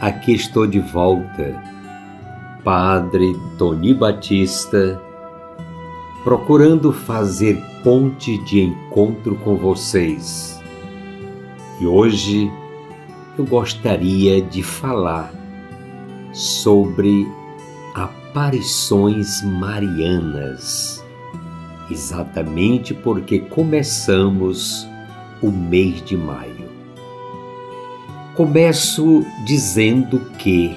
aqui estou de volta, Padre Tony Batista, procurando fazer ponte de encontro com vocês. E hoje eu gostaria de falar sobre aparições marianas, exatamente porque começamos o mês de maio. Começo dizendo que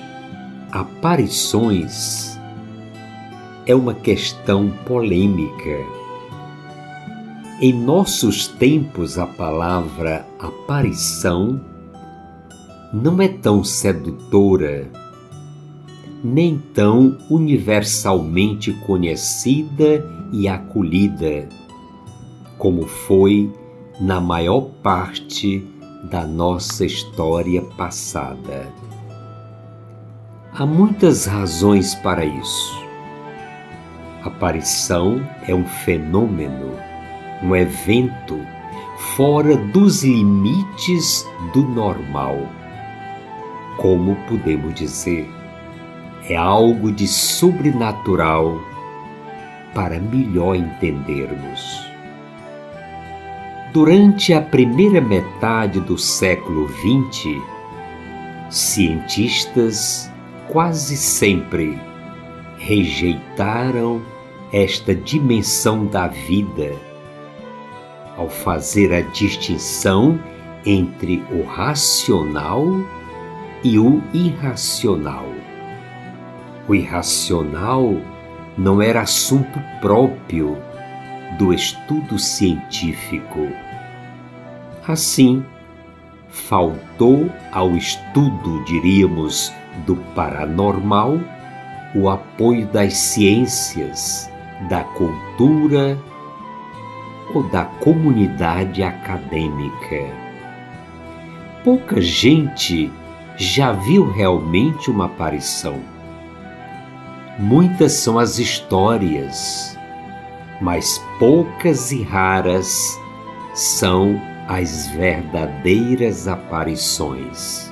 aparições é uma questão polêmica. Em nossos tempos, a palavra aparição não é tão sedutora, nem tão universalmente conhecida e acolhida, como foi na maior parte da nossa história passada. Há muitas razões para isso. Aparição é um fenômeno, um evento fora dos limites do normal. Como podemos dizer, é algo de sobrenatural para melhor entendermos. Durante a primeira metade do século XX, cientistas quase sempre rejeitaram esta dimensão da vida ao fazer a distinção entre o racional e o irracional. O irracional não era assunto próprio do estudo científico. Assim, faltou ao estudo, diríamos, do paranormal o apoio das ciências, da cultura ou da comunidade acadêmica. Pouca gente já viu realmente uma aparição. Muitas são as histórias, mas poucas e raras são as verdadeiras aparições.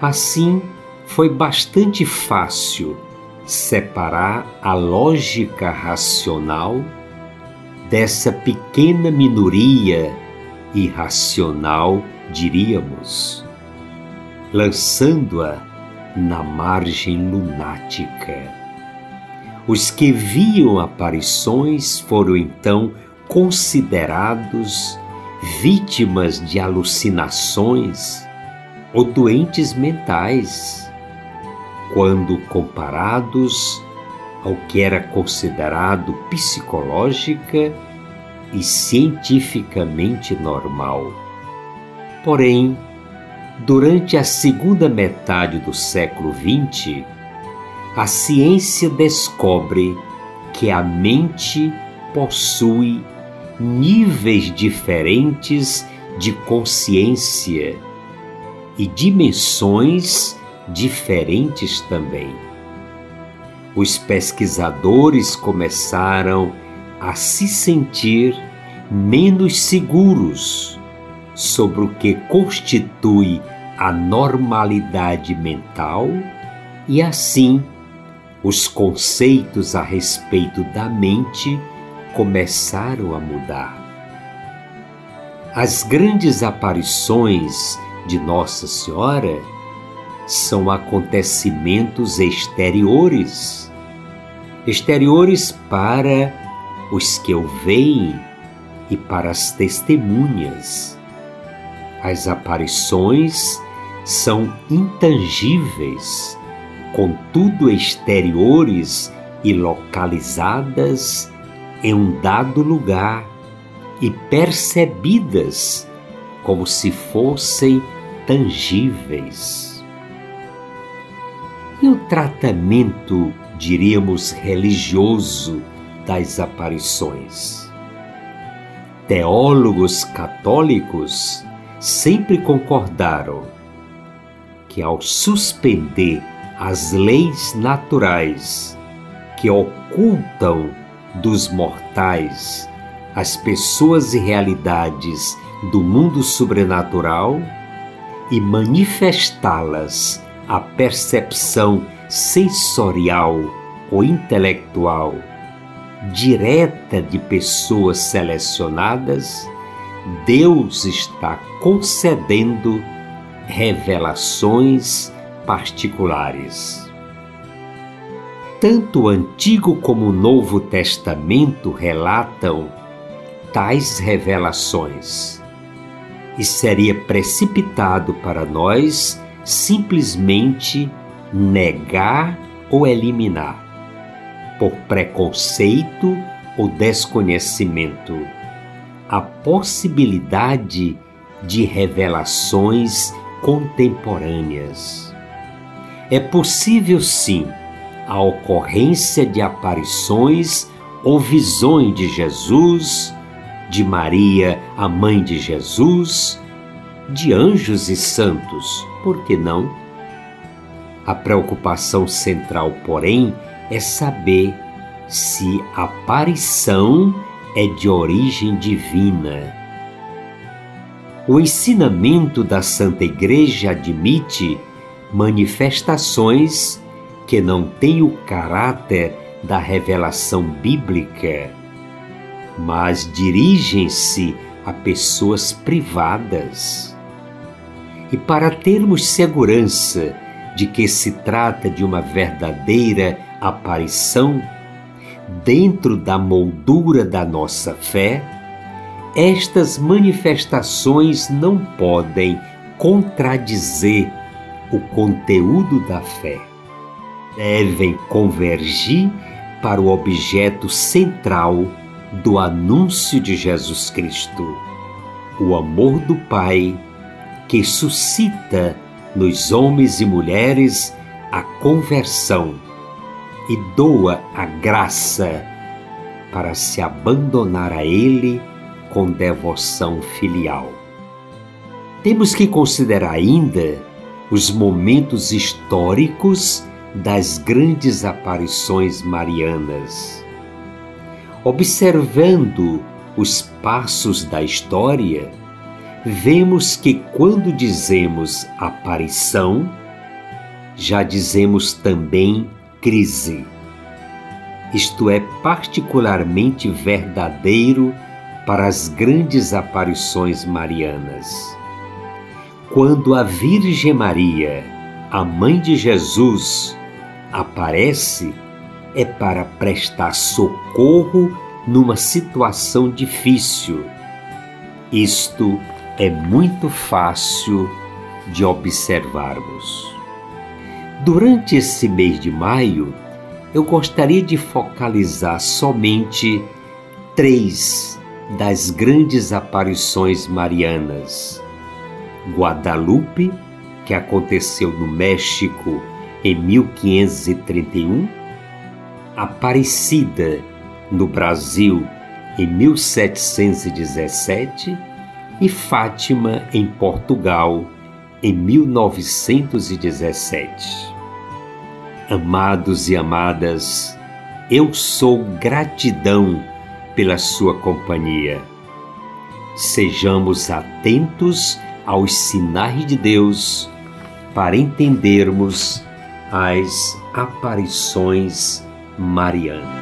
Assim, foi bastante fácil separar a lógica racional dessa pequena minoria irracional, diríamos, lançando-a na margem lunática. Os que viam aparições foram então considerados vítimas de alucinações ou doentes mentais, quando comparados ao que era considerado psicológica e cientificamente normal. Porém, durante a segunda metade do século XX, a ciência descobre que a mente possui níveis diferentes de consciência e dimensões diferentes também. Os pesquisadores começaram a se sentir menos seguros sobre o que constitui a normalidade mental e assim os conceitos a respeito da mente começaram a mudar. As grandes aparições de Nossa Senhora são acontecimentos exteriores exteriores para os que o veem e para as testemunhas. As aparições são intangíveis contudo exteriores e localizadas em um dado lugar e percebidas como se fossem tangíveis. E o tratamento, diríamos, religioso das aparições? Teólogos católicos sempre concordaram que, ao suspender as leis naturais que ocultam dos mortais as pessoas e realidades do mundo sobrenatural e manifestá-las à percepção sensorial ou intelectual direta de pessoas selecionadas, Deus está concedendo revelações particulares. Tanto o Antigo como o Novo Testamento relatam tais revelações, e seria precipitado para nós simplesmente negar ou eliminar, por preconceito ou desconhecimento, a possibilidade de revelações contemporâneas. É possível, sim, a ocorrência de aparições ou visões de Jesus, de Maria, a mãe de Jesus, de anjos e santos, por que não? A preocupação central, porém, é saber se a aparição é de origem divina o ensinamento da Santa Igreja admite manifestações que não têm o caráter da revelação bíblica, mas dirigem-se a pessoas privadas. E para termos segurança de que se trata de uma verdadeira aparição, dentro da moldura da nossa fé, estas manifestações não podem contradizer o conteúdo da fé. Devem convergir para o objeto central do anúncio de Jesus Cristo, o amor do Pai que suscita nos homens e mulheres a conversão e doa a graça para se abandonar a Ele com devoção filial. Temos que considerar ainda os momentos históricos das grandes aparições marianas. Observando os passos da história, vemos que quando dizemos aparição, já dizemos também crise. Isto é particularmente verdadeiro para as grandes aparições marianas. Quando a Virgem Maria, a mãe de Jesus, aparece, é para prestar socorro numa situação difícil. Isto é muito fácil de observarmos. Durante esse mês de maio, eu gostaria de focalizar somente três das grandes aparições marianas. Guadalupe, que aconteceu no México em 1531, Aparecida, no Brasil, em 1717, e Fátima, em Portugal, em 1917. Amados e amadas, eu sou gratidão pela sua companhia. Sejamos atentos aos sinais de Deus para entendermos as aparições marianas.